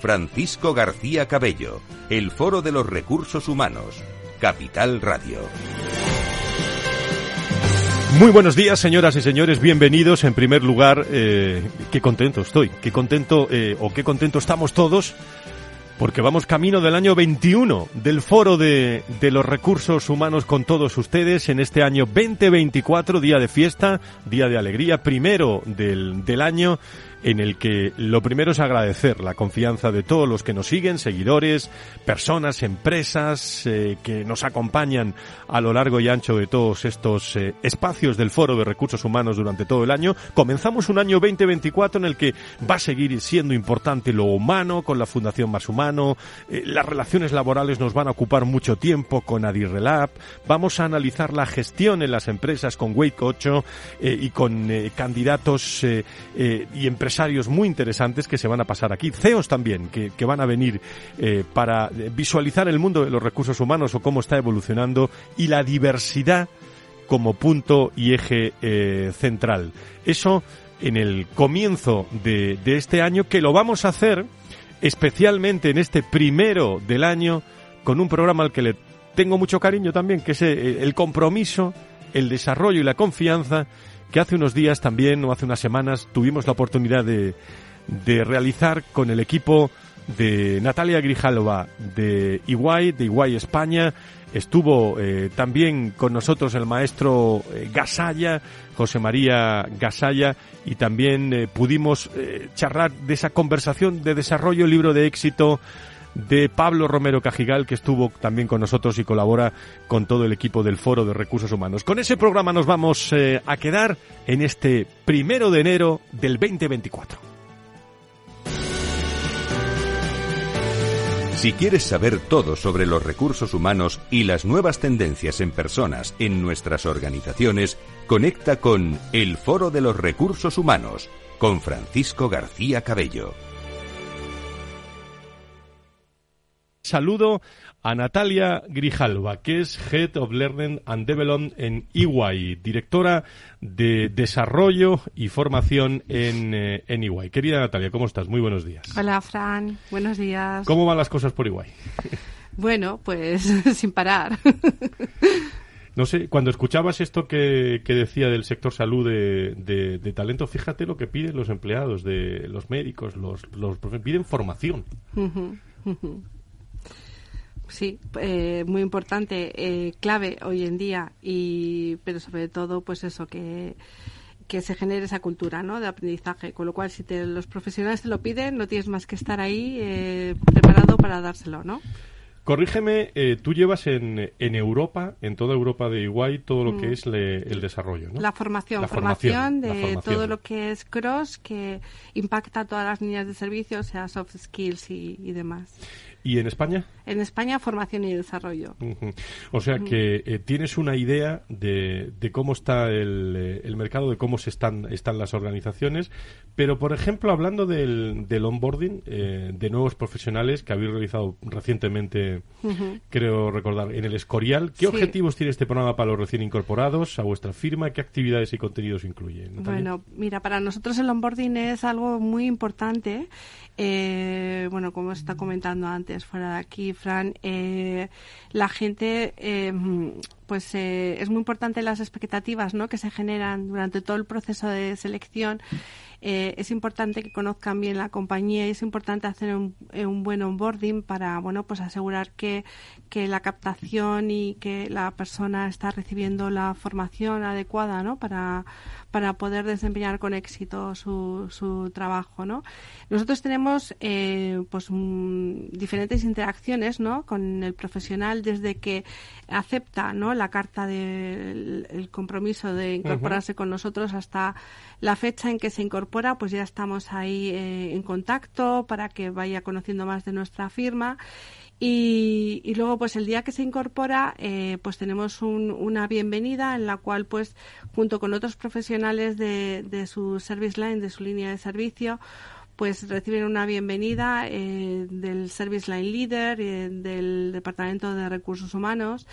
Francisco García Cabello, el Foro de los Recursos Humanos, Capital Radio. Muy buenos días, señoras y señores, bienvenidos. En primer lugar, eh, qué contento estoy, qué contento eh, o qué contento estamos todos porque vamos camino del año 21 del Foro de, de, los Recursos Humanos con todos ustedes en este año 2024, día de fiesta, día de alegría, primero del, del año en el que lo primero es agradecer la confianza de todos los que nos siguen, seguidores, personas, empresas eh, que nos acompañan a lo largo y ancho de todos estos eh, espacios del Foro de Recursos Humanos durante todo el año. Comenzamos un año 2024 en el que va a seguir siendo importante lo humano con la Fundación Más Humano, eh, las relaciones laborales nos van a ocupar mucho tiempo con Adirrelab, vamos a analizar la gestión en las empresas con Wake 8 y con candidatos y empresas empresarios muy interesantes que se van a pasar aquí, CEOs también, que, van a venir eh, para visualizar el mundo de los recursos humanos o cómo está evolucionando y la diversidad como punto y eje eh, central. Eso en el comienzo de, de este año, que lo vamos a hacer especialmente en este primero del año con un programa al que le tengo mucho cariño también, que es eh, el compromiso, el desarrollo y la confianza que hace unos días también, o hace unas semanas, tuvimos la oportunidad de, de realizar con el equipo de Natalia Grijalova de Iguay, de Iguay España. Estuvo eh, también con nosotros el maestro eh, Gasalla, José María Gasalla, y también eh, pudimos charlar de esa conversación de desarrollo, libro de éxito, de Pablo Romero Cajigal, que estuvo también con nosotros y colabora con todo el equipo del Foro de Recursos Humanos. Con ese programa nos vamos eh, a quedar en este primero de enero del 2024. Si quieres saber todo sobre los recursos humanos y las nuevas tendencias en personas en nuestras organizaciones, conecta con El Foro de los Recursos Humanos con Francisco García Cabello. Saludo a Natalia Grijalva, que es Head of Learning and Development en EY, directora de Desarrollo y Formación en, eh, en EY. Querida Natalia, ¿cómo estás? Muy buenos días. Hola, Fran. Buenos días. ¿Cómo van las cosas por EY? Bueno, pues sin parar. No sé, cuando escuchabas esto que, que decía del sector salud de, de, de, talento, fíjate lo que piden los empleados, de los médicos, los, los piden formación. Sí, eh, muy importante, eh, clave hoy en día, y pero sobre todo, pues eso, que, que se genere esa cultura ¿no? de aprendizaje. Con lo cual, si te, los profesionales te lo piden, no tienes más que estar ahí eh, preparado para dárselo, ¿no? Corrígeme, eh, tú llevas en, en, Europa, en toda Europa de Iguay, todo lo que es le, el desarrollo, ¿no? La formación, la formación, formación de la formación. todo lo que es cross, que impacta a todas las líneas de servicio, o sea, soft skills y, y demás. ¿Y en España? En España, formación y desarrollo. Uh -huh. O sea que eh, tienes una idea de, de cómo está el, eh, el, mercado, de cómo se están, están las organizaciones, pero por ejemplo, hablando del, del onboarding eh, de nuevos profesionales que habéis realizado recientemente, uh -huh. creo recordar, en el Escorial, ¿qué sí. objetivos tiene este programa para los recién incorporados a vuestra firma? ¿Qué actividades y contenidos incluye? Natalia? Bueno, mira, para nosotros el onboarding es algo muy importante. Eh, bueno, como está comentando antes, fuera de aquí, Fran, eh, la gente, eh, pues eh, es muy importante las expectativas ¿no? que se generan durante todo el proceso de selección. Eh, es importante que conozcan bien la compañía y es importante hacer un, eh, un, buen onboarding para bueno pues asegurar que, que la captación y que la persona está recibiendo la formación adecuada ¿no? para, para poder desempeñar con éxito su, su trabajo ¿no? nosotros tenemos eh, pues mm, diferentes interacciones ¿no? con el profesional desde que acepta ¿no? la carta del de, compromiso de incorporarse uh -huh. con nosotros hasta la fecha en que se incorpora, pues ya estamos ahí eh, en contacto para que vaya conociendo más de nuestra firma Y, luego, pues el día que se incorpora, eh, pues tenemos una bienvenida en la cual, pues, junto con otros profesionales de, de su service line, de su línea de servicio, pues reciben una bienvenida eh, del Service Line Leader, eh, del Departamento de Recursos Humanos.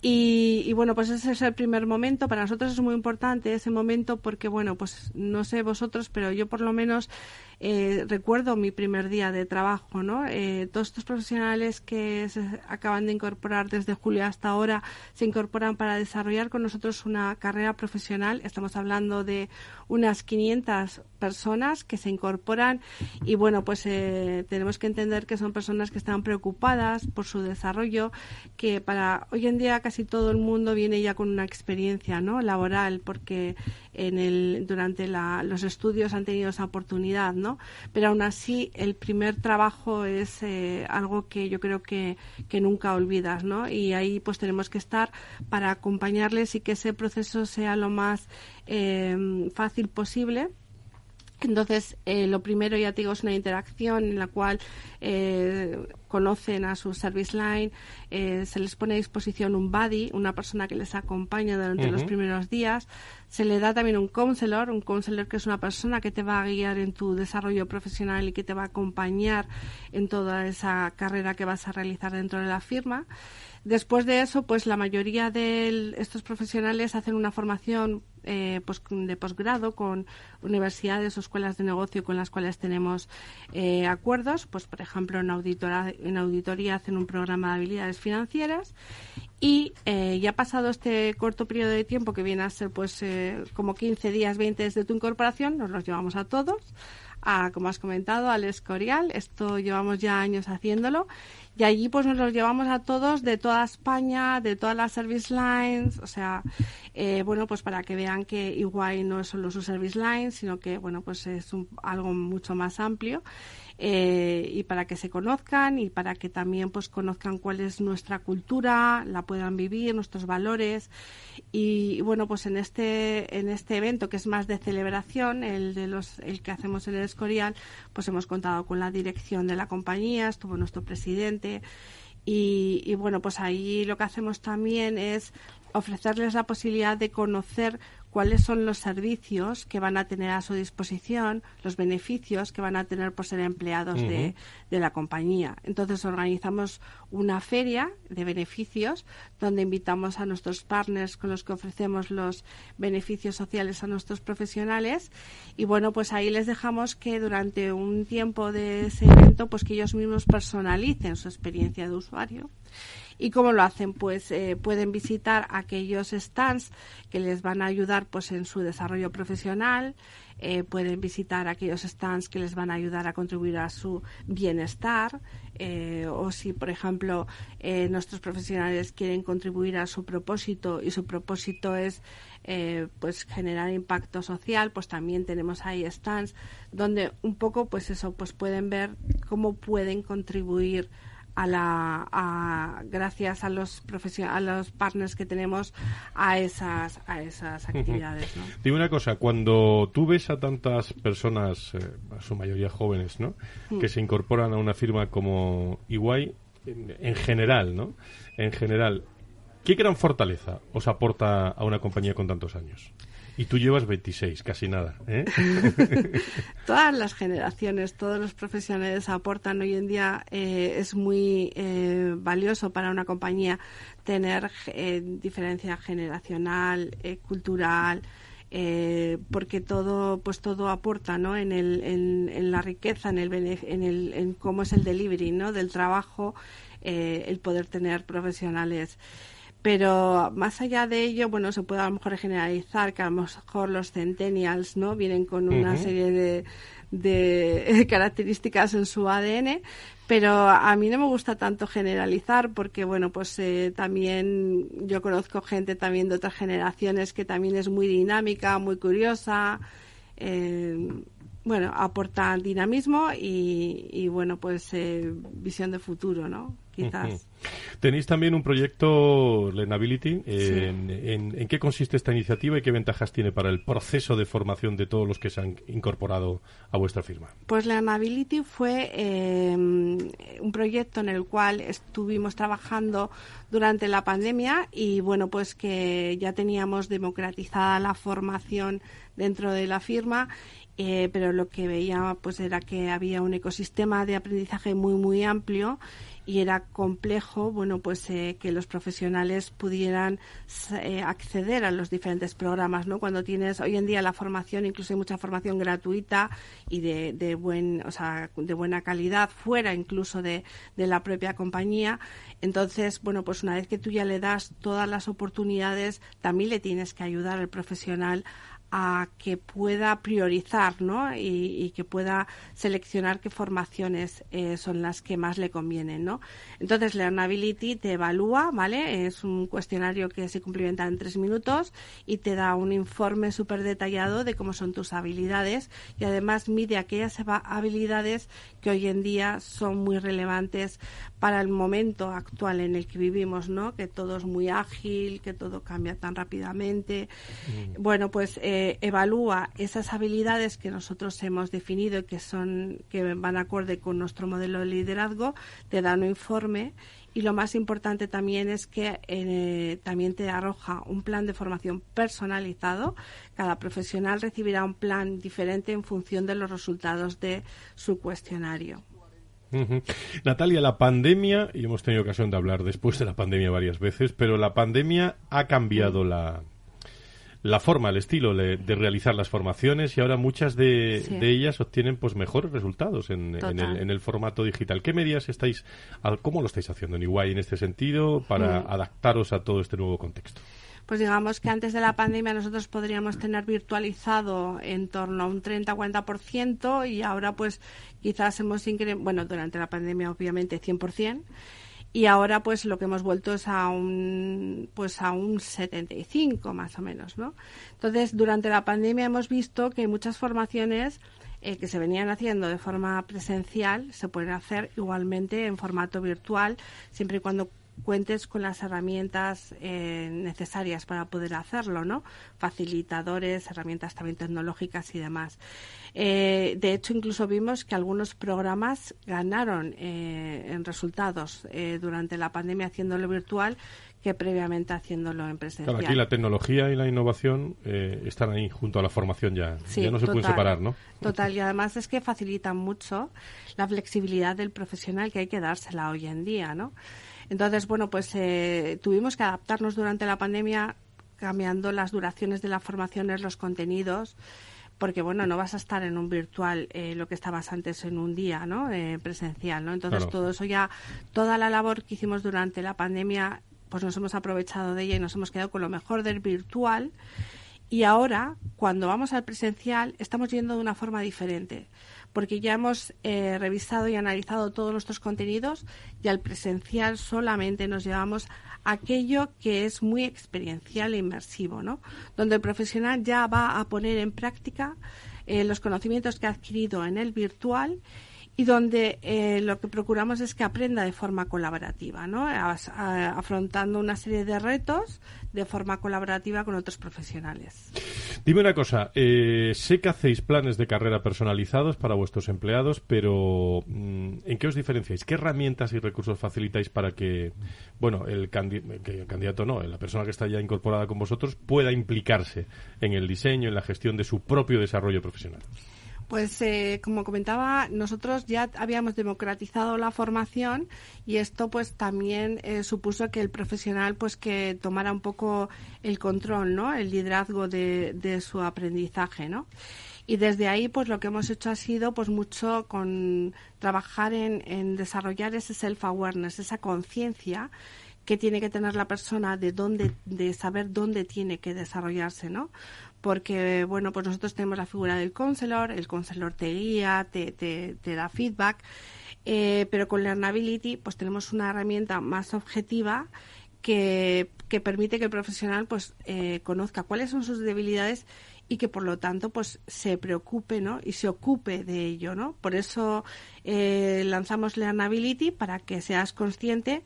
Y, y, bueno, pues ese es el primer momento. Para nosotros es muy importante ese momento porque, bueno, pues no sé vosotros, pero yo por lo menos eh, recuerdo mi primer día de trabajo, ¿no? Eh, todos estos profesionales que se acaban de incorporar desde julio hasta ahora se incorporan para desarrollar con nosotros una carrera profesional. Estamos hablando de unas 500 personas que se incorporan y bueno, pues eh, tenemos que entender que son personas que están preocupadas por su desarrollo, que para hoy en día casi todo el mundo viene ya con una experiencia, ¿no? Laboral, porque durante los estudios han tenido esa oportunidad, ¿no? Pero aún así, el primer trabajo es eh, algo que yo creo que, nunca olvidas, ¿no? Y ahí pues tenemos que estar para acompañarles y que ese proceso sea lo más eh, fácil posible entonces, eh, lo primero, ya te digo, es una interacción en la cual eh, conocen a su service line, eh, se les pone a disposición un buddy, una persona que les acompaña durante los primeros días, se le da también un counselor, un counselor que es una persona que te va a guiar en tu desarrollo profesional y que te va a acompañar en toda esa carrera que vas a realizar dentro de la firma. Después de eso, pues la mayoría de estos profesionales hacen una formación eh, pues, de posgrado con universidades o escuelas de negocio con las cuales tenemos eh, acuerdos. Pues, por ejemplo, en, auditora, en auditoría hacen un programa de habilidades financieras y eh, ya pasado este corto periodo de tiempo que viene a ser pues como 15 días, 20 desde tu incorporación, nos los llevamos a todos. A, como has comentado, al Escorial. Esto llevamos ya años haciéndolo y allí pues nos los llevamos a todos de toda España, de todas las service lines, o sea, eh, bueno, pues para que vean que igual no es solo su service line, sino que, bueno, pues es algo mucho más amplio. Eh, y para que se conozcan y para que también pues conozcan cuál es nuestra cultura, la puedan vivir, nuestros valores. Y, bueno pues en este en este evento que es más de celebración, el de los el que hacemos en el Escorial, pues hemos contado con la dirección de la compañía, estuvo nuestro presidente. Y, y bueno pues ahí lo que hacemos también es ofrecerles la posibilidad de conocer cuáles son los servicios que van a tener a su disposición, los beneficios que van a tener por ser empleados de, la compañía. Entonces organizamos una feria de beneficios donde invitamos a nuestros partners con los que ofrecemos los beneficios sociales a nuestros profesionales y bueno, pues ahí les dejamos que durante un tiempo de ese evento pues que ellos mismos personalicen su experiencia de usuario ¿Y cómo lo hacen? Pues eh, pueden visitar aquellos stands que les van a ayudar pues en su desarrollo profesional, eh, pueden visitar aquellos stands que les van a ayudar a contribuir a su bienestar eh, o si por ejemplo nuestros profesionales quieren contribuir a su propósito y su propósito es pues generar impacto social pues también tenemos ahí stands donde un poco pues eso pues pueden ver cómo pueden contribuir a la gracias a los a los partners que tenemos a esas a esas actividades ¿no? dime una cosa cuando tú ves a tantas personas eh, a su mayoría jóvenes no mm. que se incorporan a una firma como Iguay en, general no en general qué gran fortaleza os aporta a una compañía con tantos años y tú llevas 26, casi nada. ¿eh? Todas las generaciones, todos los profesionales aportan. Hoy en día eh, es muy eh, valioso para una compañía tener diferencia generacional, cultural. porque todo pues todo aporta ¿no? en, el, en, la riqueza en el, en el en cómo es el delivery ¿no? del trabajo el poder tener profesionales pero más allá de ello, bueno, se puede a lo mejor generalizar que a lo mejor los centennials, ¿no? Vienen con una serie de, de características en su ADN, pero a mí no me gusta tanto generalizar porque, bueno, pues eh, también yo conozco gente también de otras generaciones que también es muy dinámica, muy curiosa. Eh, bueno, aportan dinamismo y, bueno, pues eh, visión de futuro, ¿no? Quizás. Tenéis también un proyecto Learnability. En, qué consiste esta iniciativa y qué ventajas tiene para el proceso de formación de todos los que se han incorporado a vuestra firma? Pues Learnability fue em, un proyecto en el cual estuvimos trabajando durante la pandemia y bueno, pues que ya teníamos democratizada la formación dentro de la firma eh, pero lo que veía pues era que había un ecosistema de aprendizaje muy muy amplio y era complejo bueno pues eh, que los profesionales pudieran eh, acceder a los diferentes programas no cuando tienes hoy en día la formación incluso hay mucha formación gratuita y de, de buen o sea de buena calidad fuera incluso de, de la propia compañía. Entonces bueno pues una vez que tú ya le das todas las oportunidades también le tienes que ayudar al profesional a que pueda priorizar ¿no? y, que pueda seleccionar qué formaciones eh, son las que más le convienen. ¿no? Entonces, Learnability te evalúa, ¿vale? Es un cuestionario que se cumplimenta en tres minutos y te da un informe súper detallado de cómo son tus habilidades y además mide aquellas habilidades que hoy en día son muy relevantes para el momento actual en el que vivimos, ¿no? Que todo es muy ágil, que todo cambia tan rápidamente. Mm. Bueno, pues eh, evalúa esas habilidades que nosotros hemos definido y que son que van acorde con nuestro modelo de liderazgo, te dan un informe y lo más importante también es que eh, también te arroja un plan de formación personalizado. Cada profesional recibirá un plan diferente en función de los resultados de su cuestionario. Natalia, la pandemia, y hemos tenido ocasión de hablar después de la pandemia varias veces, pero la pandemia ha cambiado la, la forma, el estilo de, realizar las formaciones y ahora muchas de, ellas obtienen pues mejores resultados en, el, formato digital. ¿Qué medidas estáis, cómo lo estáis haciendo en Iguay en este sentido para mm. adaptaros a todo este nuevo contexto? pues digamos que antes de la pandemia nosotros podríamos tener virtualizado en torno a un 30-40% y ahora pues quizás hemos incrementado, bueno, durante la pandemia obviamente 100%, y ahora pues lo que hemos vuelto es a un pues a un 75 más o menos, ¿no? Entonces, durante la pandemia hemos visto que muchas formaciones eh, que se venían haciendo de forma presencial se pueden hacer igualmente en formato virtual, siempre y cuando cuentes con las herramientas eh, necesarias para poder hacerlo, ¿no? Facilitadores, herramientas también tecnológicas y demás. Eh, de hecho, incluso vimos que algunos programas ganaron eh, en resultados durante la pandemia haciéndolo virtual que previamente haciéndolo en presencial. Claro, aquí la tecnología y la innovación están ahí junto a la formación ya. ya no se pueden separar, ¿no? Total, y además es que facilitan mucho la flexibilidad del profesional que hay que dársela hoy en día, ¿no? Entonces, bueno, pues eh, tuvimos que adaptarnos durante la pandemia cambiando las duraciones de las formaciones, los contenidos, porque bueno, no vas a estar en un virtual eh, lo que estabas antes en un día, ¿no? Eh, presencial, ¿no? Entonces todo eso ya, toda la labor que hicimos durante la pandemia, pues nos hemos aprovechado de ella y nos hemos quedado con lo mejor del virtual. Y ahora, cuando vamos al presencial, estamos yendo de una forma diferente porque ya hemos eh, revisado y analizado todos nuestros contenidos y al presencial solamente nos llevamos aquello que es muy experiencial e inmersivo, ¿no? Donde el profesional ya va a poner en práctica eh, los conocimientos que ha adquirido en el virtual y donde eh, lo que procuramos es que aprenda de forma colaborativa, ¿no? afrontando una serie de retos de forma colaborativa con otros profesionales. Dime una cosa, eh, sé que hacéis planes de carrera personalizados para vuestros empleados, pero mm, ¿en qué os diferenciáis? ¿Qué herramientas y recursos facilitáis para que, bueno, el, que el candidato no, la persona que está ya incorporada con vosotros pueda implicarse en el diseño, en la gestión de su propio desarrollo profesional? Pues eh, como comentaba, nosotros ya habíamos democratizado la formación y esto pues también eh, supuso que el profesional pues que tomara un poco el control, ¿no? El liderazgo de, de su aprendizaje, ¿no? Y desde ahí, pues lo que hemos hecho ha sido, pues mucho con trabajar en, en desarrollar ese self-awareness, esa conciencia que tiene que tener la persona de dónde, de saber dónde tiene que desarrollarse, ¿no? Porque bueno, pues nosotros tenemos la figura del counselor, el counselor te guía, te, te, te da feedback, eh, pero con Learnability pues tenemos una herramienta más objetiva que, que permite que el profesional pues eh, conozca cuáles son sus debilidades y que por lo tanto pues se preocupe ¿no? y se ocupe de ello. ¿no? Por eso eh, lanzamos Learnability para que seas consciente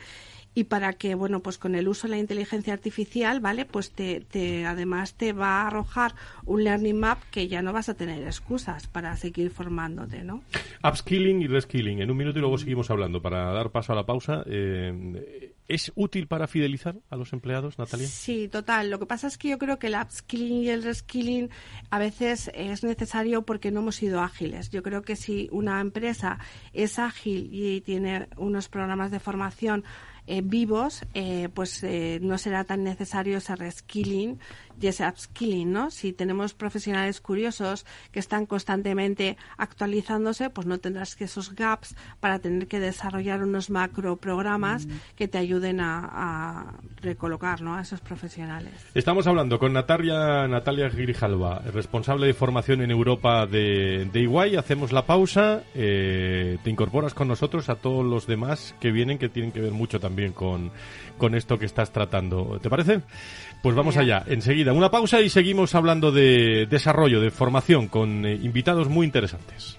y para que bueno pues con el uso de la inteligencia artificial vale pues te, te, además te va a arrojar un learning map que ya no vas a tener excusas para seguir formándote no upskilling y reskilling. En un minuto y luego seguimos hablando. Para dar paso a la pausa eh, es útil para fidelizar a los empleados Natalia sí total. Lo que pasa es que yo creo que el upskilling y el reskilling a veces es necesario porque no hemos sido ágiles. Yo creo que si una empresa es ágil y tiene unos programas de formación eh, vivos, eh, pues eh, no será tan necesario ese reskilling y ese upskilling, ¿no? Si tenemos profesionales curiosos que están constantemente actualizándose, pues no tendrás que esos gaps para tener que desarrollar unos macro programas que te ayuden a, recolocar, ¿no? A esos profesionales. Estamos hablando con Natalia, Natalia Grijalva, responsable de formación en Europa de, de Iguay. Hacemos la pausa. te incorporas con nosotros a todos los demás que vienen, que tienen que ver mucho también con, con esto que estás tratando. ¿Te parece? Pues vamos allá, enseguida. Una pausa y seguimos hablando de desarrollo, de formación, con eh, invitados muy interesantes.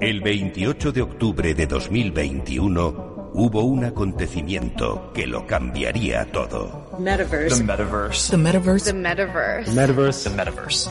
El 28 de octubre de 2021 hubo un acontecimiento que lo cambiaría todo. Metaverse. The metaverse. The metaverse. The metaverse. The metaverse. The metaverse.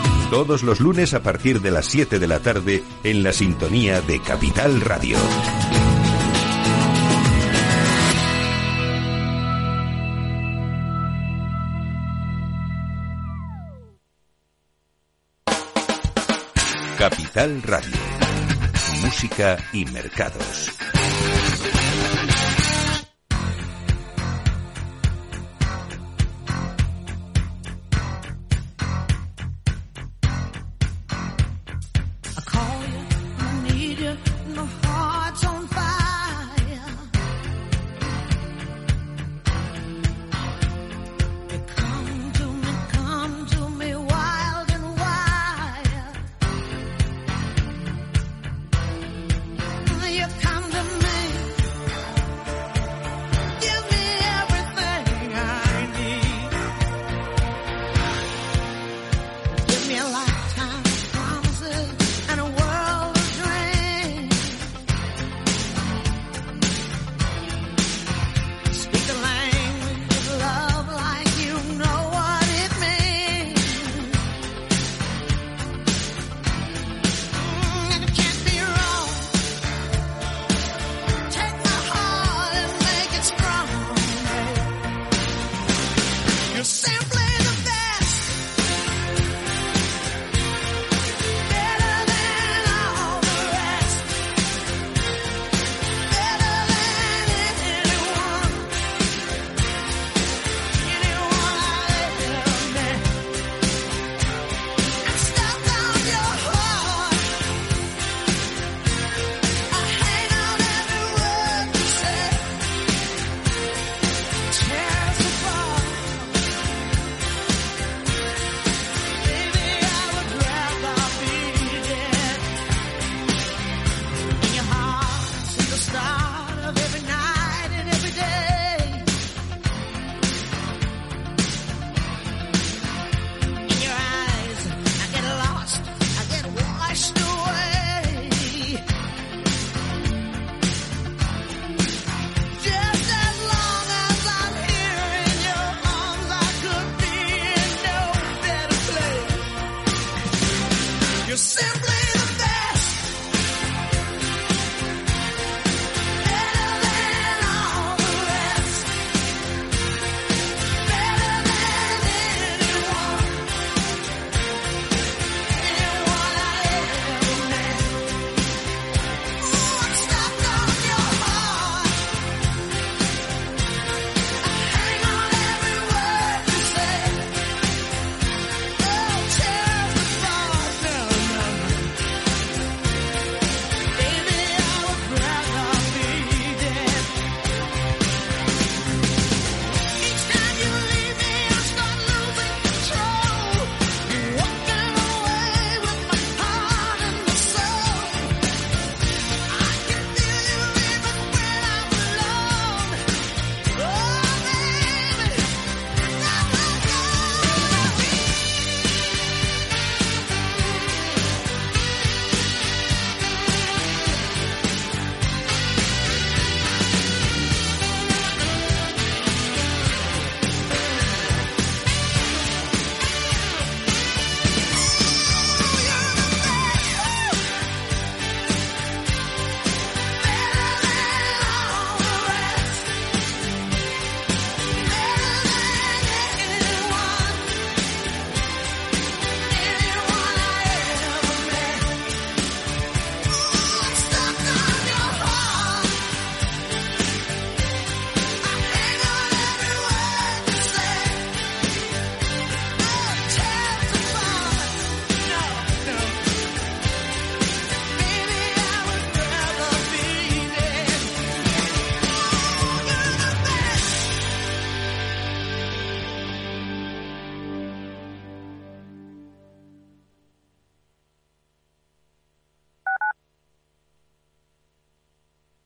todos los lunes a partir de las 7 de la tarde en la sintonía de Capital Radio. Capital Radio. Música y mercados.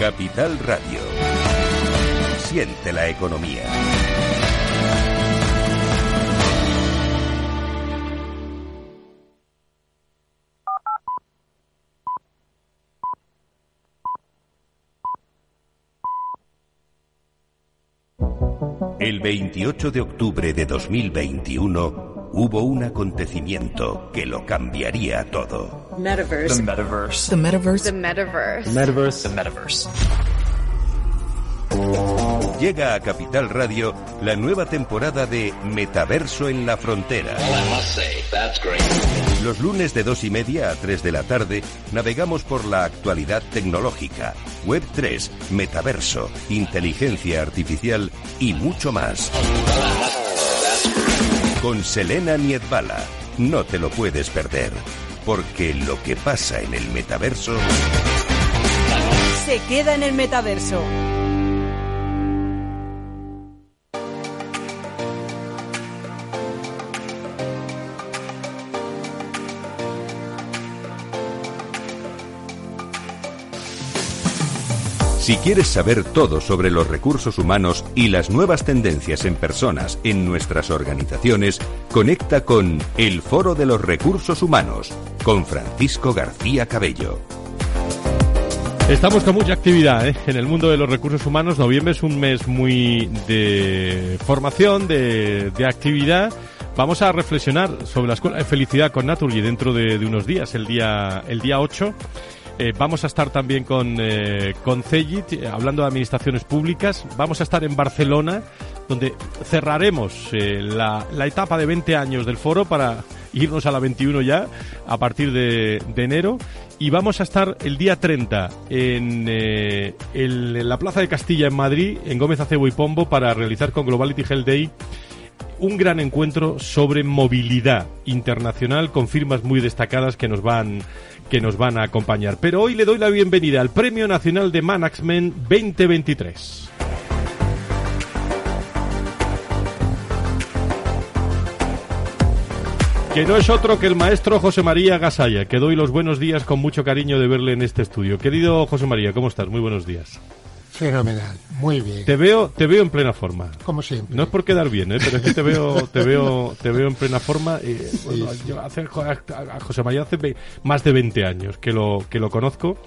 Capital Radio. Siente la economía. El 28 de octubre de 2021 hubo un acontecimiento que lo cambiaría todo. Metaverse. The metaverse. The metaverse. The metaverse. The metaverse. The metaverse. Llega a Capital Radio la nueva temporada de Metaverso en la Frontera. Los lunes de dos y media a 3 de la tarde navegamos por la actualidad tecnológica, Web 3, Metaverso, inteligencia artificial y mucho más. Con Selena Niedbala. No te lo puedes perder, porque lo que pasa en el metaverso... Se queda en el metaverso. Si quieres saber todo sobre los recursos humanos y las nuevas tendencias en personas en nuestras organizaciones, conecta con El Foro de los Recursos Humanos con Francisco García Cabello. Estamos con mucha actividad ¿eh? en el mundo de los recursos humanos. Noviembre es un mes muy de formación, de, de actividad. Vamos a reflexionar sobre la Escuela de Felicidad con Naturgy dentro de, unos días, el día, el día 8. Eh, vamos a estar también con, eh, con Cegit, eh, hablando de administraciones públicas. Vamos a estar en Barcelona, donde cerraremos eh, la, la etapa de 20 años del foro para irnos a la 21 ya, a partir de, de enero. Y vamos a estar el día 30 en, eh, el- en la Plaza de Castilla en Madrid, en Gómez Acebo y Pombo, para realizar con Globality Health Day un gran encuentro sobre movilidad internacional con firmas muy destacadas que nos van que nos van a acompañar. Pero hoy le doy la bienvenida al Premio Nacional de Management 2023. Que no es otro que el maestro José María Gasalla, que doy los buenos días con mucho cariño de verle en este estudio. Querido José María, ¿cómo estás? Muy buenos días. Fenomenal, muy bien. Te veo, te veo en plena forma. Como siempre. No es por quedar bien, ¿eh? pero es que te veo, te veo, te veo en plena forma. eh, bueno, yo hace- a José María hace más de 20 años que lo, que lo conozco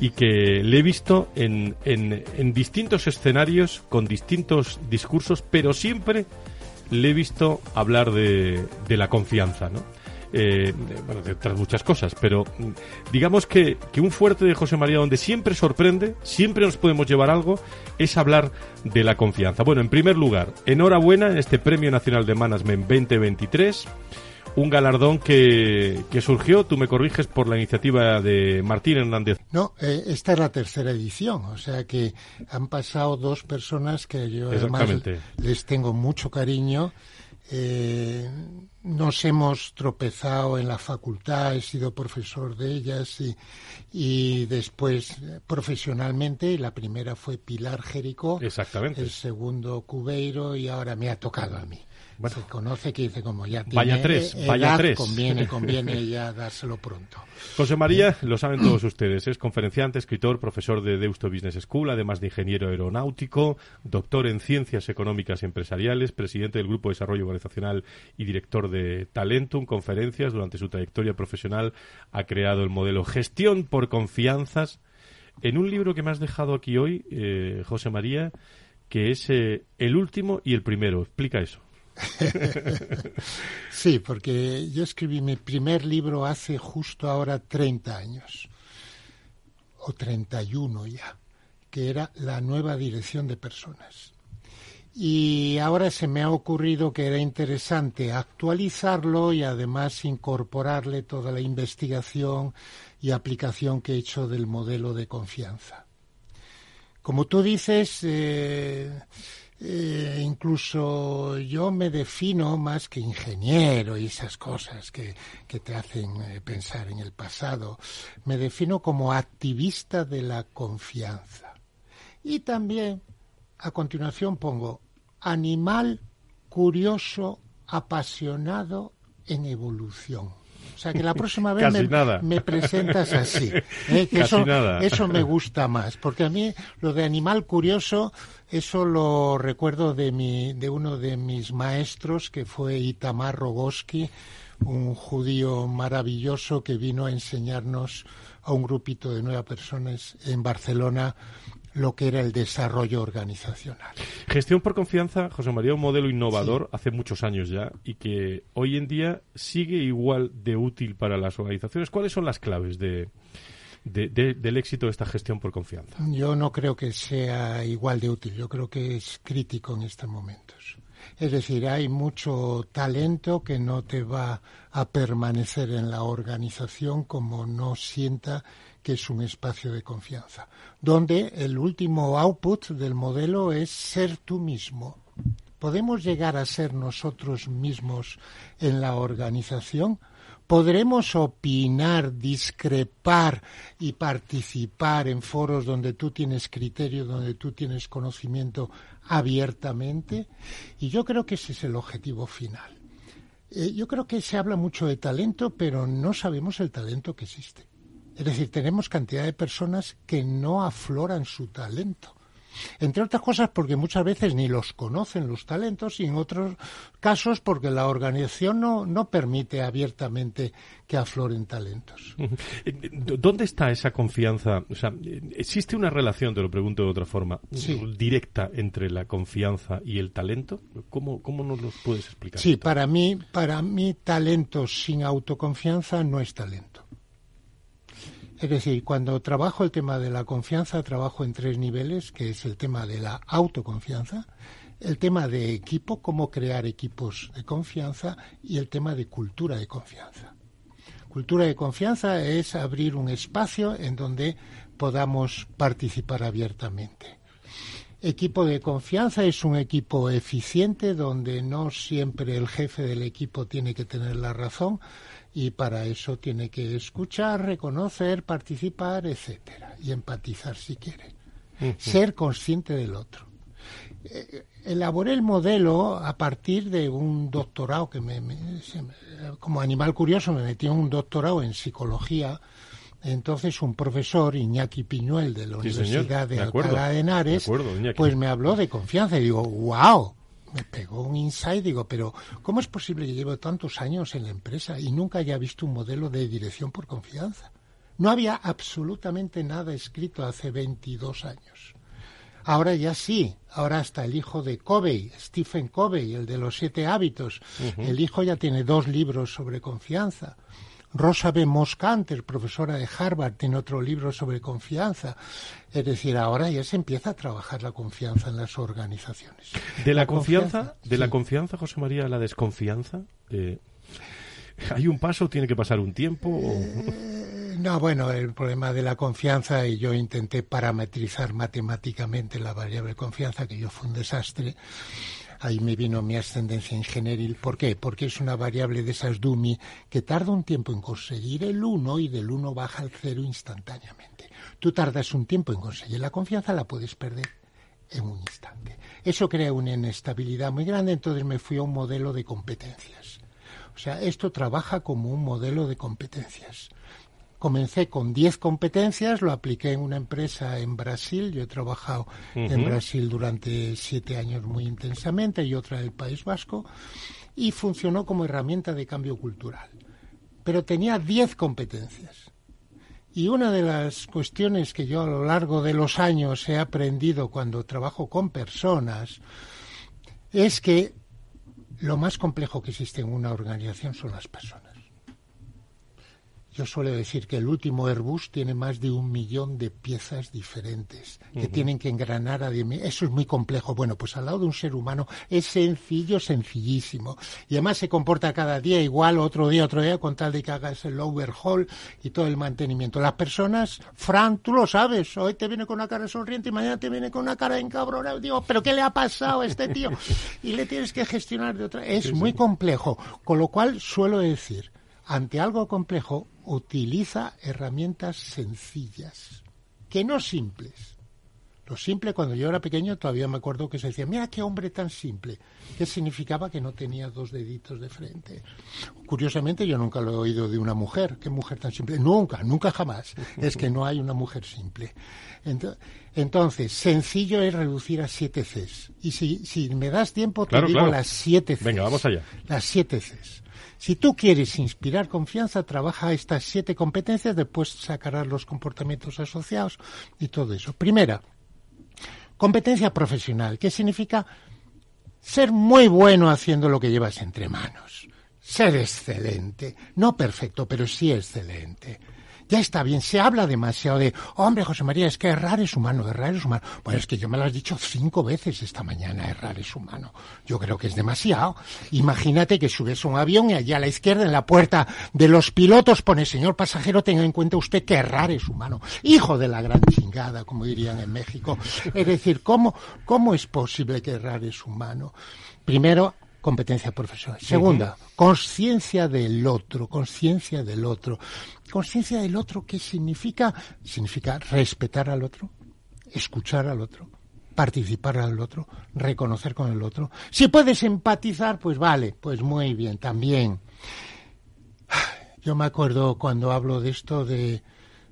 y que le he visto en, en, en distintos escenarios, con distintos discursos, pero siempre le he visto hablar de, de la confianza, ¿no? Eh, bueno, de otras muchas cosas, pero mm, digamos que, que un fuerte de José María donde siempre sorprende, siempre nos podemos llevar algo, es hablar de la confianza. Bueno, en primer lugar, enhorabuena en este Premio Nacional de Management 2023, un galardón que, que surgió, tú me corriges, por la iniciativa de Martín Hernández. No, eh, esta es la tercera edición, o sea que han pasado dos personas que yo además les tengo mucho cariño. Eh, nos hemos tropezado en la facultad, he sido profesor de ellas y, y después profesionalmente. La primera fue Pilar Jerico, Exactamente. el segundo Cubeiro y ahora me ha tocado a mí. Se conoce que dice como ya tiene vaya tres, edad, vaya tres. conviene, conviene ya dárselo pronto. José María, lo saben todos ustedes, es conferenciante, escritor, profesor de Deusto Business School, además de ingeniero aeronáutico, doctor en ciencias económicas y empresariales, presidente del Grupo de Desarrollo Organizacional y director de Talentum Conferencias. Durante su trayectoria profesional ha creado el modelo Gestión por Confianzas. En un libro que me has dejado aquí hoy, eh, José María, que es eh, el último y el primero. Explica eso. sí, porque yo escribí mi primer libro hace justo ahora 30 años, o 31 ya, que era La nueva dirección de personas. Y ahora se me ha ocurrido que era interesante actualizarlo y además incorporarle toda la investigación y aplicación que he hecho del modelo de confianza. Como tú dices, eh, eh, incluso yo me defino más que ingeniero y esas cosas que, que te hacen eh, pensar en el pasado. Me defino como activista de la confianza. Y también, a continuación, pongo animal curioso, apasionado en evolución. O sea, que la próxima vez me, me, presentas así. ¿eh? Que eso, eso me gusta más, porque a mí lo de animal curioso, eso lo recuerdo de, mi, de uno de mis maestros, que fue Itamar Rogoski, un judío maravilloso que vino a enseñarnos a un grupito de nueve personas en Barcelona lo que era el desarrollo organizacional. Gestión por confianza, José María, un modelo innovador hace muchos años ya y que hoy en día sigue igual de útil para las organizaciones. ¿Cuáles son las claves de, del éxito de esta gestión por confianza? Yo no creo que sea igual de útil, yo creo que es crítico en estos momentos. Es decir, hay mucho talento que no te va a permanecer en la organización como no sienta que es un espacio de confianza, donde el último output del modelo es ser tú mismo. ¿Podemos llegar a ser nosotros mismos en la organización? ¿Podremos opinar, discrepar y participar en foros donde tú tienes criterio, donde tú tienes conocimiento abiertamente? Y yo creo que ese es el objetivo final. Eh, yo creo que se habla mucho de talento, pero no sabemos el talento que existe. Es decir, tenemos cantidad de personas que no afloran su talento. Entre otras cosas porque muchas veces ni los conocen los talentos y en otros casos porque la organización no, no permite abiertamente que afloren talentos. ¿Dónde está esa confianza? O sea, ¿existe una relación, te lo pregunto de otra forma, directa entre la confianza y el talento? ¿Cómo, cómo nos lo puedes explicar? Sí, para mí, para mí talento sin autoconfianza no es talento. Es decir, cuando trabajo el tema de la confianza, trabajo en tres niveles, que es el tema de la autoconfianza, el tema de equipo, cómo crear equipos de confianza y el tema de cultura de confianza. Cultura de confianza es abrir un espacio en donde podamos participar abiertamente. Equipo de confianza es un equipo eficiente donde no siempre el jefe del equipo tiene que tener la razón, y para eso tiene que escuchar, reconocer, participar, etcétera, y empatizar si quiere. Ser consciente del otro. Eh, elaboré el modelo a partir de un doctorado que me, como animal curioso me metí en un doctorado en psicología. Entonces un profesor, Iñaki Piñuel, de la Universidad de, Alcalá de Henares, pues me habló de confianza y digo, wow, me pegó un insight, digo, pero ¿cómo es posible que llevo tantos años en la empresa y nunca haya visto un modelo de dirección por confianza? No había absolutamente nada escrito hace 22 años. Ahora ya sí, ahora hasta el hijo de Covey, Stephen Covey, el de los siete hábitos, el hijo ya tiene dos libros sobre confianza. Rosa B. Moscanter, profesora de Harvard, tiene otro libro sobre confianza. Es decir, ahora ya se empieza a trabajar la confianza en las organizaciones. De la, confianza, de la confianza, José María, a la desconfianza. Eh, ¿Hay un paso? ¿Tiene que pasar un tiempo? Eh, no, bueno, el problema de la confianza y yo intenté parametrizar matemáticamente la variable confianza, que yo fue un desastre. Ahí me vino mi ascendencia ingenieril. ¿Por qué? Porque es una variable de esas dummy que tarda un tiempo en conseguir el 1 y del 1 baja al 0 instantáneamente. Tú tardas un tiempo en conseguir la confianza, la puedes perder en un instante. Eso crea una inestabilidad muy grande, entonces me fui a un modelo de competencias. O sea, esto trabaja como un modelo de competencias. Comencé con 10 competencias, lo apliqué en una empresa en Brasil. Yo he trabajado en Brasil durante siete años muy intensamente y otra en el País Vasco. Y funcionó como herramienta de cambio cultural. Pero tenía 10 competencias. Y una de las cuestiones que yo a lo largo de los años he aprendido cuando trabajo con personas es que lo más complejo que existe en una organización son las personas. Yo suelo decir que el último Airbus tiene más de un millón de piezas diferentes que tienen que engranar a Eso es muy complejo. Bueno, pues al lado de un ser humano es sencillo, sencillísimo. Y además se comporta cada día igual, otro día, otro día, con tal de que hagas el overhaul y todo el mantenimiento. Las personas, Fran, tú lo sabes, hoy te viene con una cara sonriente y mañana te viene con una cara encabronada. Digo, ¿pero qué le ha pasado a este tío? Y le tienes que gestionar de otra. Es muy complejo. Con lo cual suelo decir, ante algo complejo, utiliza herramientas sencillas, que no simples. Lo simple, cuando yo era pequeño, todavía me acuerdo que se decía, mira qué hombre tan simple, que significaba que no tenía dos deditos de frente. Curiosamente, yo nunca lo he oído de una mujer, qué mujer tan simple. Nunca, nunca jamás. Es que no hay una mujer simple. Entonces, sencillo es reducir a siete Cs. Y si, si me das tiempo, te digo las siete Cs. Venga, vamos allá. Las siete Cs. Si tú quieres inspirar confianza, trabaja estas siete competencias, después sacarás los comportamientos asociados y todo eso. Primera, competencia profesional, que significa ser muy bueno haciendo lo que llevas entre manos. Ser excelente, no perfecto, pero sí excelente ya está bien, se habla demasiado de, hombre, José María, es que errar es humano, errar es humano. Bueno, es que yo me lo has dicho cinco veces esta mañana, errar es humano. Yo creo que es demasiado. Imagínate que subes un avión y allá a la izquierda, en la puerta de los pilotos, pone, señor pasajero, tenga en cuenta usted que errar es humano. Hijo de la gran chingada, como dirían en México. Es decir, ¿cómo, cómo es posible que errar es humano? Primero, competencia profesional. Segunda, conciencia del otro, conciencia del otro. Conciencia del otro, ¿qué significa? Significa respetar al otro, escuchar al otro, participar al otro, reconocer con el otro. Si puedes empatizar, pues vale, pues muy bien, también. Yo me acuerdo cuando hablo de esto de,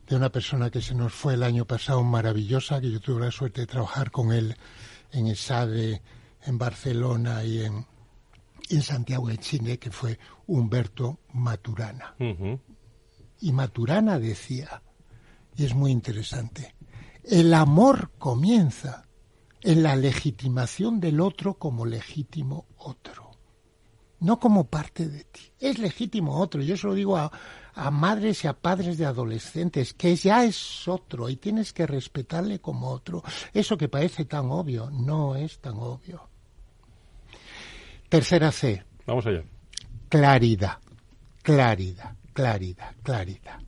de una persona que se nos fue el año pasado, maravillosa, que yo tuve la suerte de trabajar con él en el en Barcelona y en, en Santiago de Chile, que fue Humberto Maturana. Y Maturana decía, y es muy interesante, el amor comienza en la legitimación del otro como legítimo otro, no como parte de ti. Es legítimo otro. Yo se lo digo a, a madres y a padres de adolescentes, que ya es otro y tienes que respetarle como otro. Eso que parece tan obvio no es tan obvio. Tercera C. Vamos allá. Claridad, claridad, claridad, claridad.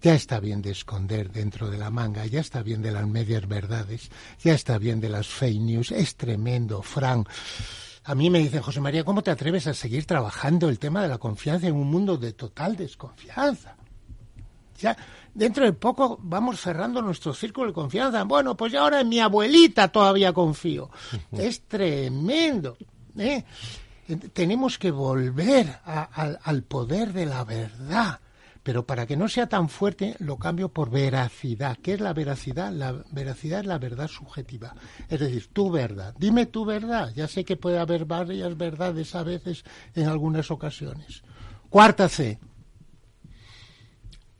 Ya está bien de esconder dentro de la manga, ya está bien de las medias verdades, ya está bien de las fake news. Es tremendo, Frank. A mí me dice José María, ¿cómo te atreves a seguir trabajando el tema de la confianza en un mundo de total desconfianza? Ya, dentro de poco vamos cerrando nuestro círculo de confianza. Bueno, pues ya ahora en mi abuelita todavía confío. es tremendo. ¿eh? Tenemos que volver al poder de la verdad. Pero para que no sea tan fuerte, lo cambio por veracidad. ¿Qué es la veracidad? La veracidad es la verdad subjetiva. Es decir, tu verdad. Dime tu verdad. Ya sé que puede haber varias verdades a veces en algunas ocasiones. Cuarta C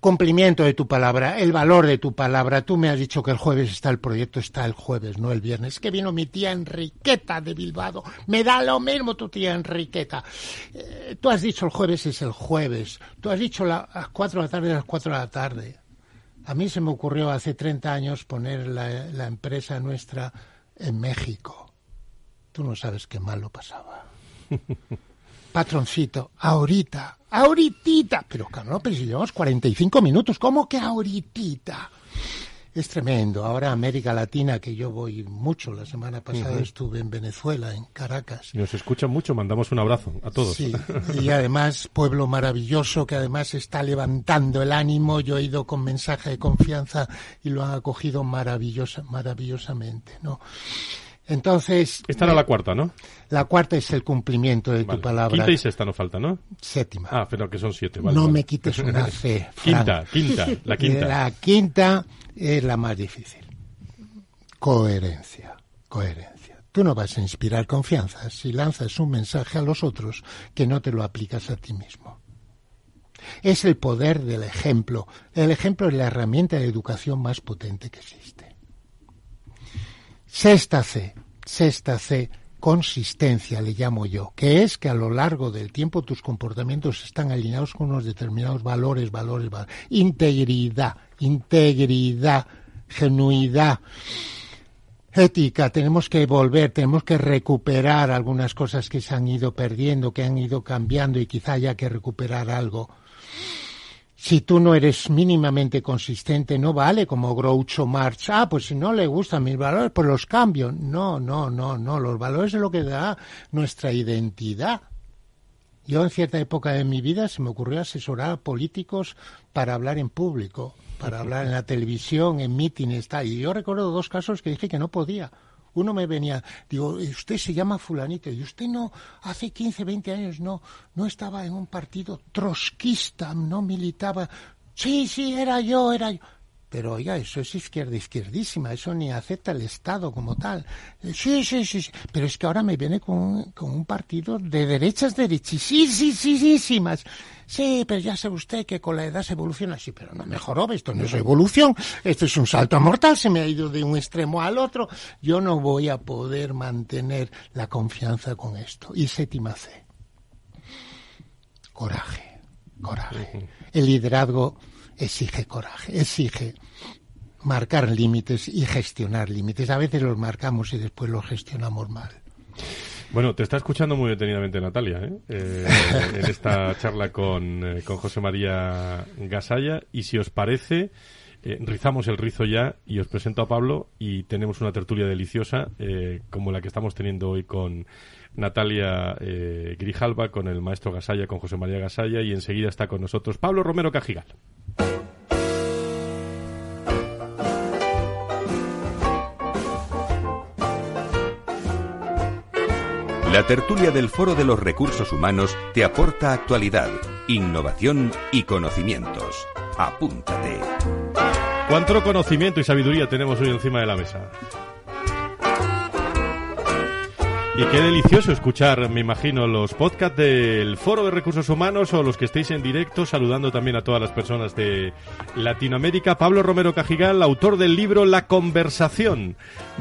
cumplimiento de tu palabra, el valor de tu palabra. Tú me has dicho que el jueves está el proyecto, está el jueves, no el viernes. Que vino mi tía Enriqueta de Bilbao. Me da lo mismo tu tía Enriqueta. Eh, tú has dicho el jueves es el jueves. Tú has dicho a las cuatro de la tarde a las cuatro de la tarde. A mí se me ocurrió hace 30 años poner la, la empresa nuestra en México. Tú no sabes qué mal lo pasaba. patroncito, ahorita, ahorita. Pero claro, pero si llevamos 45 minutos, ¿cómo que ahorita? Es tremendo. Ahora América Latina, que yo voy mucho, la semana pasada estuve en Venezuela, en Caracas. Y nos escuchan mucho, mandamos un abrazo a todos. Sí, y además pueblo maravilloso que además está levantando el ánimo. Yo he ido con mensaje de confianza y lo han acogido maravillosa, maravillosamente, ¿no? Entonces, Esta era la cuarta, ¿no? la cuarta es el cumplimiento de tu palabra. Quinta y sexta no falta, ¿no? Séptima. Ah, pero que son siete. Vale, no vale. me quites una C. quinta, quinta, la quinta. La quinta es la más difícil. Coherencia, coherencia. Tú no vas a inspirar confianza si lanzas un mensaje a los otros que no te lo aplicas a ti mismo. Es el poder del ejemplo. El ejemplo es la herramienta de educación más potente que existe. Sexta C, sexta C, consistencia le llamo yo, que es que a lo largo del tiempo tus comportamientos están alineados con unos determinados valores, valores, valores. Integridad, integridad, genuidad, ética, tenemos que volver, tenemos que recuperar algunas cosas que se han ido perdiendo, que han ido cambiando y quizá haya que recuperar algo. Si tú no eres mínimamente consistente, no vale como Groucho Marx. Ah, pues si no le gustan mis valores, pues los cambio. No, no, no, no. Los valores es lo que da nuestra identidad. Yo en cierta época de mi vida se me ocurrió asesorar a políticos para hablar en público, para hablar en la televisión, en mítines, tal. Y yo recuerdo dos casos que dije que no podía. Uno me venía, digo, usted se llama fulanito, y usted no, hace 15, 20 años no, no estaba en un partido trotskista, no militaba. Sí, sí, era yo, era yo. Pero oiga, eso es izquierda izquierdísima, eso ni acepta el Estado como tal. Eh, Sí, sí, sí, sí. pero es que ahora me viene con, un- con un partido de derechas derechísimas. Sí, pero ya sabe usted que con la edad se evoluciona. Sí, pero no mejoró, esto no es evolución, esto es un salto mortal, se me ha ido de un extremo al otro. Yo no voy a poder mantener la confianza con esto. Y séptima C. Coraje, coraje. El liderazgo exige coraje, exige marcar límites y gestionar límites. A veces los marcamos y después los gestionamos mal. Bueno, te está escuchando muy detenidamente Natalia, ¿eh? Eh, en esta charla con, eh, con José María Gasalla. Y si os parece, eh, rizamos el rizo ya y os presento a Pablo y tenemos una tertulia deliciosa como la que estamos teniendo hoy con Natalia Grijalva, con el maestro Gasalla, con José María Gasalla y enseguida está con nosotros Pablo Romero Cajigal. La tertulia del Foro de los Recursos Humanos te aporta actualidad, innovación y conocimientos. Apúntate. ¿Cuánto conocimiento y sabiduría tenemos hoy encima de la mesa? Y qué delicioso escuchar, me imagino, los podcasts del Foro de Recursos Humanos o los que estéis en directo, saludando también a todas las personas de Latinoamérica. Pablo Romero Cajigal, autor del libro La conversación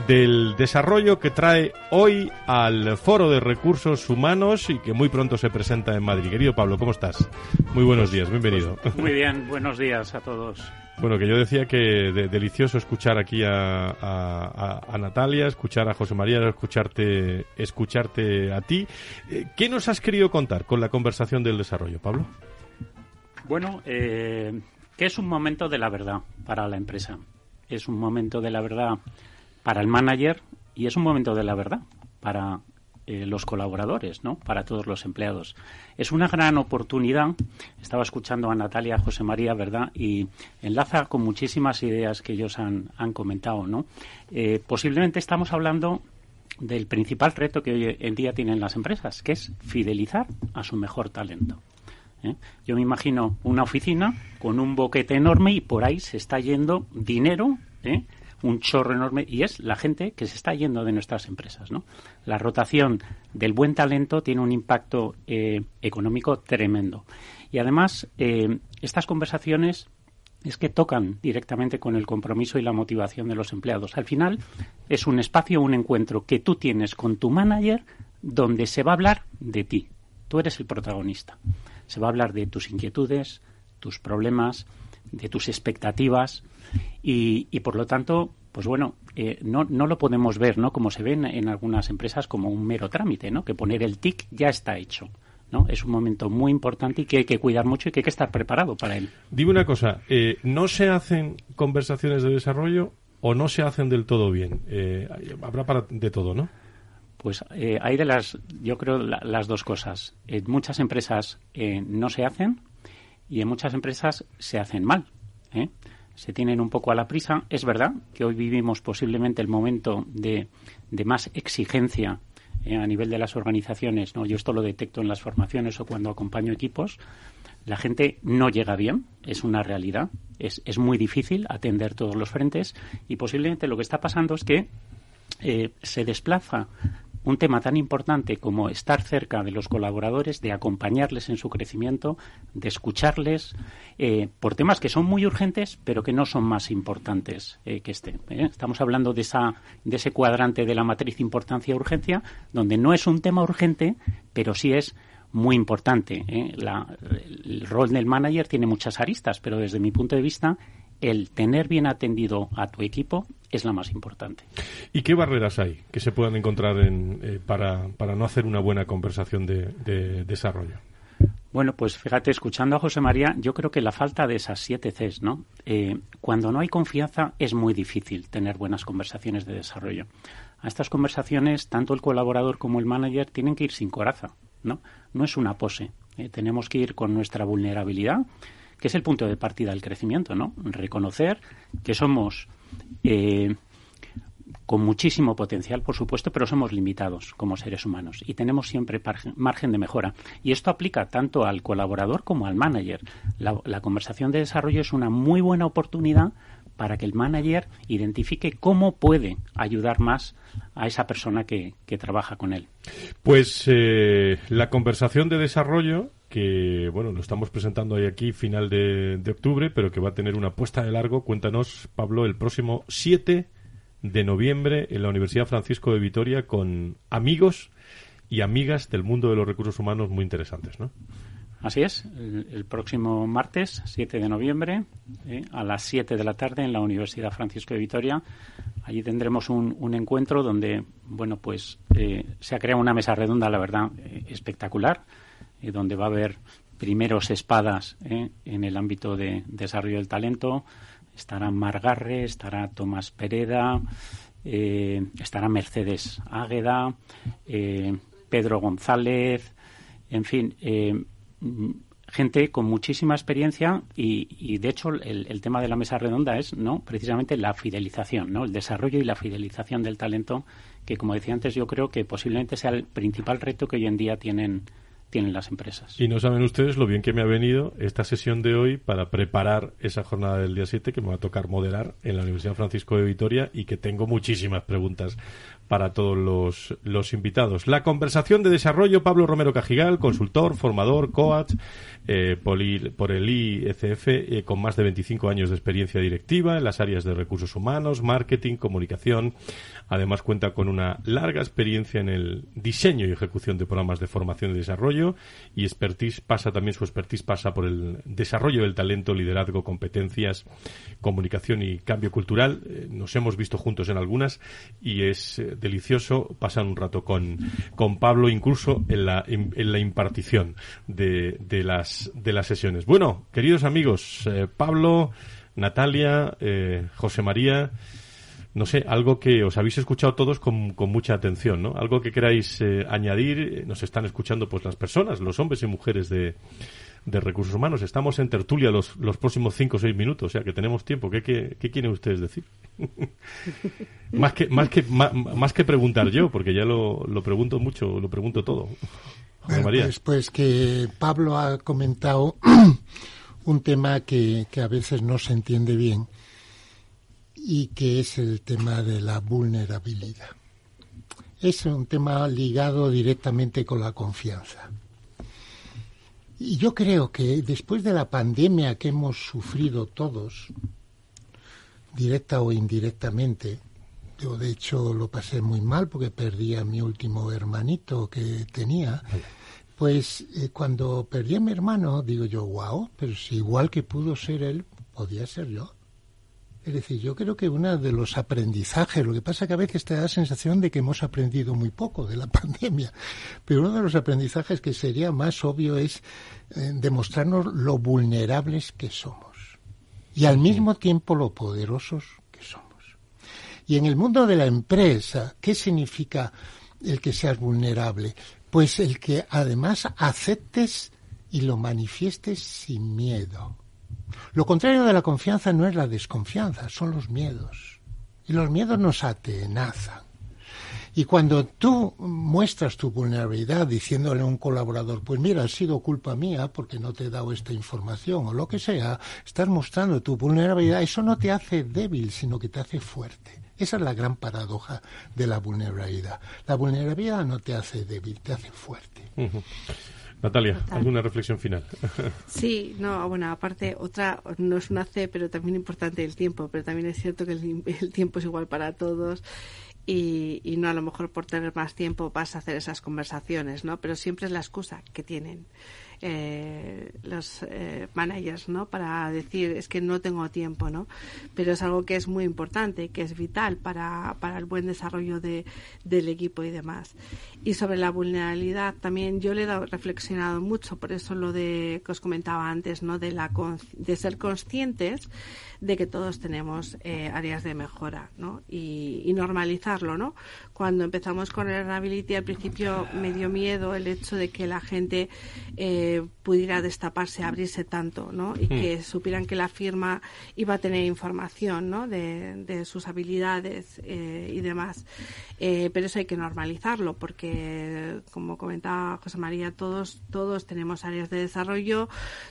del desarrollo que trae hoy al Foro de Recursos Humanos y que muy pronto se presenta en Madrid. Querido Pablo, ¿cómo estás? Muy buenos días, bienvenido. Muy bien, buenos días a todos. Bueno, que yo decía que de- delicioso escuchar aquí a, a- a- Natalia, escuchar a José María, escucharte, escucharte a ti. Eh, ¿Qué nos has querido contar con la conversación del desarrollo, Pablo? Bueno, eh, que es un momento de la verdad para la empresa. Es un momento de la verdad para el manager y es un momento de la verdad para eh, los colaboradores, ¿no? Para todos los empleados. Es una gran oportunidad. Estaba escuchando a Natalia, José María, ¿verdad? Y enlaza con muchísimas ideas que ellos han, han comentado, ¿no? Eh, posiblemente estamos hablando del principal reto que hoy en día tienen las empresas, que es fidelizar a su mejor talento. ¿eh? Yo me imagino una oficina con un boquete enorme y por ahí se está yendo dinero. Un chorro enorme, y es la gente que se está yendo de nuestras empresas. ¿no? La rotación del buen talento tiene un impacto eh, económico tremendo. Y además, eh, estas conversaciones es que tocan directamente con el compromiso y la motivación de los empleados. Al final es un espacio, un encuentro que tú tienes con tu manager donde se va a hablar de ti. Tú eres el protagonista. Se va a hablar de tus inquietudes, tus problemas, de tus expectativas y, y por lo tanto, pues bueno, eh, no, no lo podemos ver, ¿no? Como se ve en, algunas empresas como un mero trámite, ¿no? Que poner el tic ya está hecho. ¿no? Es un momento muy importante y que hay que cuidar mucho y que hay que estar preparado para él. Dime una cosa, eh, ¿no se hacen conversaciones de desarrollo o no se hacen del todo bien? Eh, habrá para de todo, ¿no? Pues eh, hay de las, yo creo, las dos cosas. En muchas empresas no se hacen y en muchas empresas se hacen mal. Se tienen un poco a la prisa. Es verdad que hoy vivimos posiblemente el momento de, de más exigencia eh, a nivel de las organizaciones, ¿no? yo esto lo detecto en las formaciones o cuando acompaño equipos, la gente no llega bien, es una realidad, es, es muy difícil atender todos los frentes y posiblemente lo que está pasando es que eh, se desplaza un tema tan importante como estar cerca de los colaboradores, de acompañarles en su crecimiento, de escucharles eh, por temas que son muy urgentes, pero que no son más importantes eh, que este. ¿eh? Estamos hablando de, esa, de ese cuadrante de la matriz importancia-urgencia, donde no es un tema urgente, pero sí es muy importante. el rol del manager tiene muchas aristas, pero desde mi punto de vista el tener bien atendido a tu equipo es la más importante. ¿Y qué barreras hay que se puedan encontrar en, eh, para, para, no hacer una buena conversación de, desarrollo? Bueno, pues fíjate, escuchando a José María, yo creo que la falta de esas siete Cs, ¿no? Eh, cuando no hay confianza es muy difícil tener buenas conversaciones de desarrollo. A estas conversaciones, tanto el colaborador como el manager tienen que ir sin coraza, ¿no? No es una pose. Eh, tenemos que ir con nuestra vulnerabilidad que es el punto de partida del crecimiento, ¿no? Reconocer que somos eh, con muchísimo potencial, por supuesto, pero somos limitados como seres humanos y tenemos siempre margen de mejora. Y esto aplica tanto al colaborador como al manager. La, conversación de desarrollo es una muy buena oportunidad para que el manager identifique cómo puede ayudar más a esa persona que, trabaja con él. Pues eh, la conversación de desarrollo que bueno lo estamos presentando hoy aquí final de, octubre pero que va a tener una puesta de largo cuéntanos Pablo el próximo 7 de noviembre en la Universidad Francisco de Vitoria con amigos y amigas del mundo de los recursos humanos muy interesantes ¿no? Así es, el, próximo martes 7 de noviembre eh, a las 7 de la tarde en la Universidad Francisco de Vitoria. Allí tendremos un, un encuentro donde, bueno, pues eh, se ha creado una mesa redonda, la verdad, eh, espectacular donde va a haber primeros espadas ¿eh? en el ámbito de desarrollo del talento. Estará Margarre, estará Tomás Pereda, eh, estará Mercedes Águeda, eh, Pedro González, en fin, gente con muchísima experiencia y, de hecho el, tema de la mesa redonda es no precisamente la fidelización, no el desarrollo y la fidelización del talento que como decía antes yo creo que posiblemente sea el principal reto que hoy en día tienen tienen las empresas. Y no saben ustedes lo bien que me ha venido esta sesión de hoy para preparar esa jornada del día 7 que me va a tocar moderar en la Universidad Francisco de Vitoria y que tengo muchísimas preguntas para todos los, los invitados. La conversación de desarrollo, Pablo Romero Cajigal, consultor, formador, coach, eh, por, el IECF, eh, con más de 25 años de experiencia directiva en las áreas de recursos humanos, marketing, comunicación. Además cuenta con una larga experiencia en el diseño y ejecución de programas de formación y desarrollo y expertise pasa también su expertise pasa por el desarrollo del talento, liderazgo, competencias, comunicación y cambio cultural. Eh, nos hemos visto juntos en algunas y es delicioso pasar un rato con, con Pablo incluso en la, en, la impartición de, de las de las sesiones. Bueno, queridos amigos, eh, Pablo, Natalia, eh, José María, no sé, algo que os habéis escuchado todos con, mucha atención, ¿no? Algo que queráis eh, añadir, nos están escuchando pues las personas, los hombres y mujeres de, de recursos humanos. Estamos en tertulia los, los próximos cinco o seis minutos, o sea que tenemos tiempo. ¿Qué, qué, quieren ustedes decir? más, que, más, que, más, que preguntar yo, porque ya lo, lo pregunto mucho, lo pregunto todo. Pues, pues, que Pablo ha comentado un tema que, que a veces no se entiende bien y que es el tema de la vulnerabilidad. Es un tema ligado directamente con la confianza. Y yo creo que después de la pandemia que hemos sufrido todos, directa o indirectamente, yo de hecho lo pasé muy mal porque perdí a mi último hermanito que tenía. Pues eh, cuando perdí a mi hermano, digo yo, wow, pero si igual que pudo ser él, podía ser yo. Es decir, yo creo que uno de los aprendizajes, lo que pasa es que a veces te da la sensación de que hemos aprendido muy poco de la pandemia, pero uno de los aprendizajes que sería más obvio es eh, demostrarnos lo vulnerables que somos y al mismo tiempo lo poderosos que somos. Y en el mundo de la empresa, ¿qué significa el que seas vulnerable? Pues el que además aceptes y lo manifiestes sin miedo lo contrario de la confianza no es la desconfianza, son los miedos. Y los miedos nos atenazan. Y cuando tú muestras tu vulnerabilidad diciéndole a un colaborador, pues mira, ha sido culpa mía porque no te he dado esta información o lo que sea, estás mostrando tu vulnerabilidad, eso no te hace débil, sino que te hace fuerte. Esa es la gran paradoja de la vulnerabilidad. La vulnerabilidad no te hace débil, te hace fuerte. Natalia, ¿alguna reflexión final? Sí, no, bueno, aparte, otra, no es una C, pero también importante el tiempo, pero también es cierto que el, tiempo es igual para todos. Y, y, no a lo mejor por tener más tiempo vas a hacer esas conversaciones, ¿no? Pero siempre es la excusa que tienen eh, los eh, managers, ¿no? Para decir, es que no tengo tiempo, ¿no? Pero es algo que es muy importante, que es vital para, para el buen desarrollo de, del equipo y demás. Y sobre la vulnerabilidad también yo le he reflexionado mucho, por eso lo de que os comentaba antes, ¿no? De, la, de ser conscientes de que todos tenemos eh, áreas de mejora, ¿no? Y, y, normalizarlo, ¿no? Cuando empezamos con el Reliability al principio me dio miedo el hecho de que la gente eh, pudiera destaparse, abrirse tanto, ¿no? Y que hmm. supieran que la firma iba a tener información, ¿no? De, de sus habilidades eh, y demás. Eh, pero eso hay que normalizarlo porque, como comentaba José María, todos, todos tenemos áreas de desarrollo,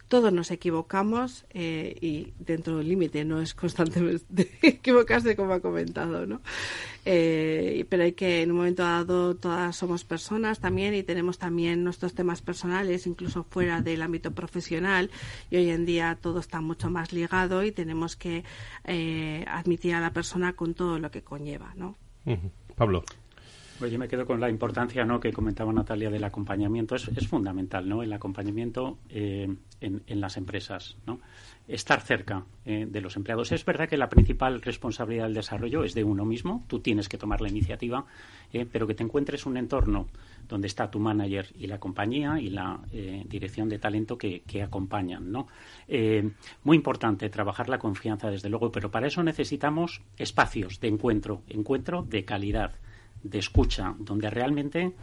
todos nos equivocamos eh, y dentro del límite no es constantemente equivocarse como ha comentado, ¿no? Eh, pero hay que, en un momento dado, todas somos personas también y tenemos también nuestros temas personales, incluso fuera del ámbito profesional. Y hoy en día todo está mucho más ligado y tenemos que eh, admitir a la persona con todo lo que conlleva, ¿no? Pablo. Pues yo me quedo con la importancia ¿no? que comentaba Natalia del acompañamiento. Es, fundamental ¿no? el acompañamiento eh, en, las empresas. ¿no? estar cerca eh, de los empleados. Es verdad que la principal responsabilidad del desarrollo es de uno mismo, tú tienes que tomar la iniciativa, eh, pero que te encuentres un entorno donde está tu manager y la compañía y la dirección de talento que, que acompañan. ¿no? muy importante trabajar la confianza, desde luego, pero para eso necesitamos espacios de encuentro, encuentro de calidad de escucha, donde realmente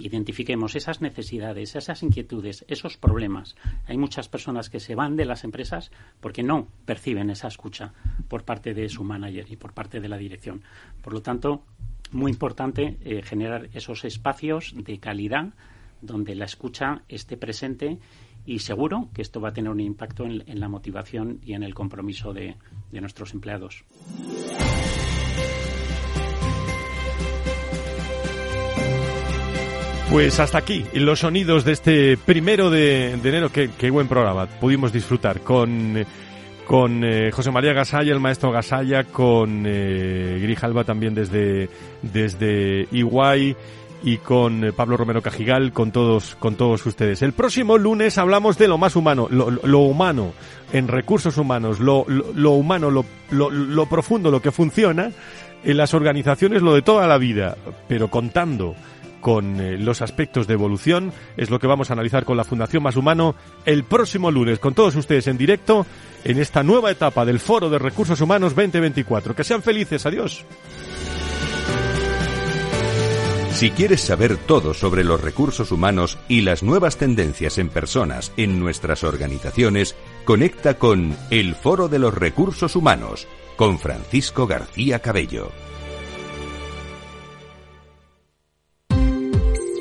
identifiquemos esas necesidades, esas inquietudes, esos problemas. Hay muchas personas que se van de las empresas porque no perciben esa escucha por parte de su manager y por parte de la dirección. Por lo tanto, muy importante eh, generar esos espacios de calidad donde la escucha esté presente y seguro que esto va a tener un impacto en, la motivación y en el compromiso de nuestros empleados. Pues hasta aquí los sonidos de este primero de, enero. Qué, buen programa pudimos disfrutar con, con eh, José María Gasalla, el maestro Gasalla, con eh, Grijalba también desde, desde Iguay y con eh, Pablo Romero Cajigal, con todos, con todos ustedes. El próximo lunes hablamos de lo más humano, lo, lo humano en recursos humanos, lo, lo humano, lo, lo profundo, lo que funciona en las organizaciones, lo de toda la vida, pero contando con eh, los aspectos de evolución. Es lo que vamos a analizar con la Fundación Más Humano el próximo lunes, con todos ustedes en directo, en esta nueva etapa del Foro de Recursos Humanos 2024. Que sean felices. Adiós. Si quieres saber todo sobre los recursos humanos y las nuevas tendencias en personas en nuestras organizaciones, conecta con El Foro de los Recursos Humanos con Francisco García Cabello.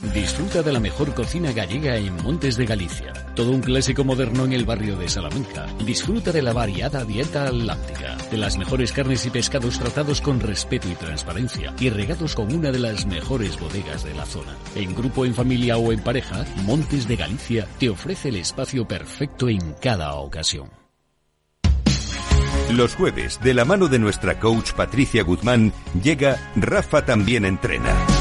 Disfruta de la mejor cocina gallega en Montes de Galicia. Todo un clásico moderno en el barrio de Salamanca. Disfruta de la variada dieta atlántica, de las mejores carnes y pescados tratados con respeto y transparencia y regados con una de las mejores bodegas de la zona. En grupo, en familia o en pareja, Montes de Galicia te ofrece el espacio perfecto en cada ocasión. Los jueves, de la mano de nuestra coach Patricia Guzmán, llega Rafa también entrena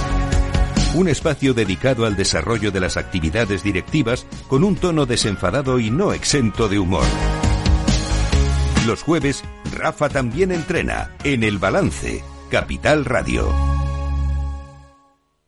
un espacio dedicado al desarrollo de las actividades directivas con un tono desenfadado y no exento de humor. Los jueves, Rafa también entrena en El Balance, Capital Radio.